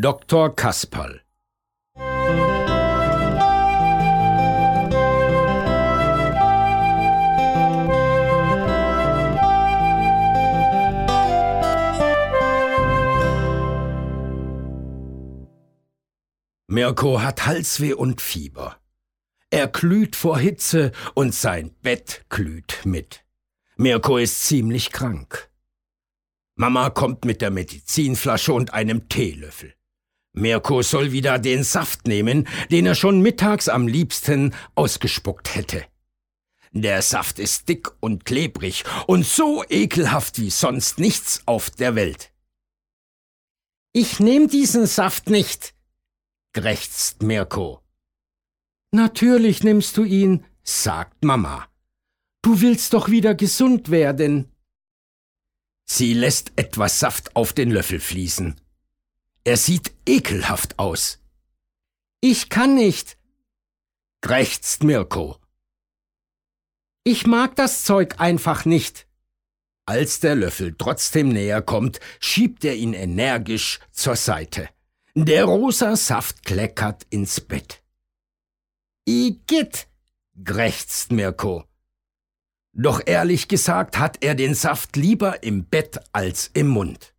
Dr. Kasperl Mirko hat Halsweh und Fieber. Er glüht vor Hitze und sein Bett glüht mit. Mirko ist ziemlich krank. Mama kommt mit der Medizinflasche und einem Teelöffel. Mirko soll wieder den Saft nehmen, den er schon mittags am liebsten ausgespuckt hätte. Der Saft ist dick und klebrig und so ekelhaft wie sonst nichts auf der Welt. Ich nehm diesen Saft nicht, krächzt Mirko. Natürlich nimmst du ihn, sagt Mama. Du willst doch wieder gesund werden. Sie lässt etwas Saft auf den Löffel fließen. Er sieht ekelhaft aus. Ich kann nicht, krächzt Mirko. Ich mag das Zeug einfach nicht. Als der Löffel trotzdem näher kommt, schiebt er ihn energisch zur Seite. Der rosa Saft kleckert ins Bett. Igitt, krächzt Mirko. Doch ehrlich gesagt hat er den Saft lieber im Bett als im Mund.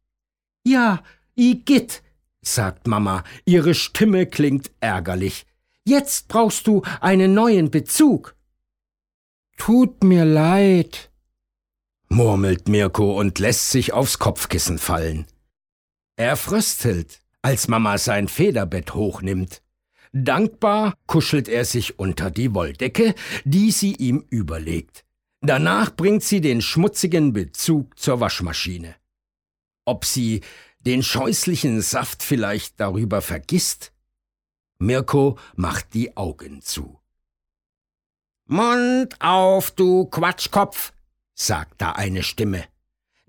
Ja, Igitt, sagt Mama, ihre Stimme klingt ärgerlich. Jetzt brauchst du einen neuen Bezug. Tut mir leid, murmelt Mirko und lässt sich aufs Kopfkissen fallen. Er fröstelt, als Mama sein Federbett hochnimmt. Dankbar kuschelt er sich unter die Wolldecke, die sie ihm überlegt. Danach bringt sie den schmutzigen Bezug zur Waschmaschine. Ob sie den scheußlichen Saft vielleicht darüber vergisst? Mirko macht die Augen zu. Mund auf, du Quatschkopf, sagt da eine Stimme.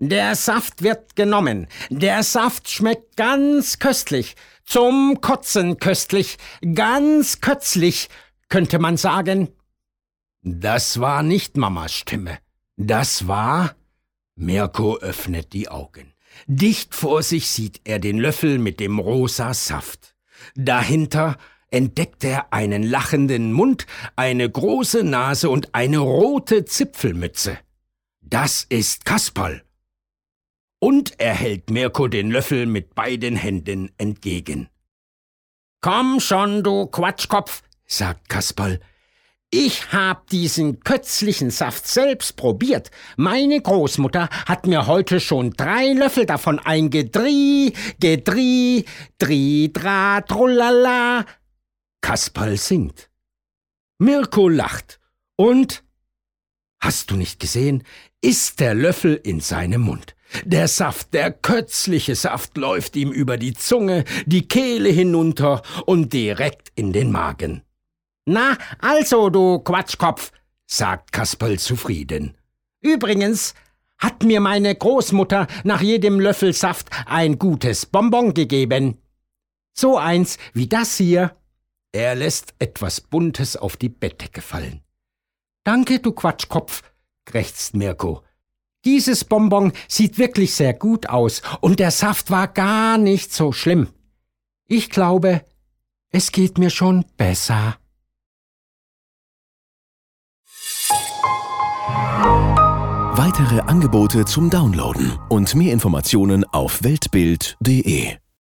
Der Saft wird genommen. Der Saft schmeckt ganz köstlich. Zum Kotzen köstlich. Ganz kötzlich, könnte man sagen. Das war nicht Mamas Stimme. Das war. Mirko öffnet die Augen. Dicht vor sich sieht er den Löffel mit dem rosa Saft. Dahinter entdeckt er einen lachenden Mund, eine große Nase und eine rote Zipfelmütze. Das ist Kasperl. Und er hält Mirko den Löffel mit beiden Händen entgegen. Komm schon, du Quatschkopf, sagt Kasperl, ich hab diesen kötzlichen Saft selbst probiert. Meine Großmutter hat mir heute schon drei Löffel davon eingedrie, gedrie, dri, dra, trullala. Kasperl singt. Mirko lacht. Und? Hast du nicht gesehen? Ist der Löffel in seinem Mund. Der Saft, der kötzliche Saft läuft ihm über die Zunge, die Kehle hinunter und direkt in den Magen. Na, also, du Quatschkopf, sagt Kasperl zufrieden. Übrigens hat mir meine Großmutter nach jedem Löffel Saft ein gutes Bonbon gegeben. So eins wie das hier. Er lässt etwas Buntes auf die Bettdecke fallen. Danke, du Quatschkopf, krächzt Mirko. Dieses Bonbon sieht wirklich sehr gut aus und der Saft war gar nicht so schlimm. Ich glaube, es geht mir schon besser. Weitere Angebote zum Downloaden und mehr Informationen auf weltbild.de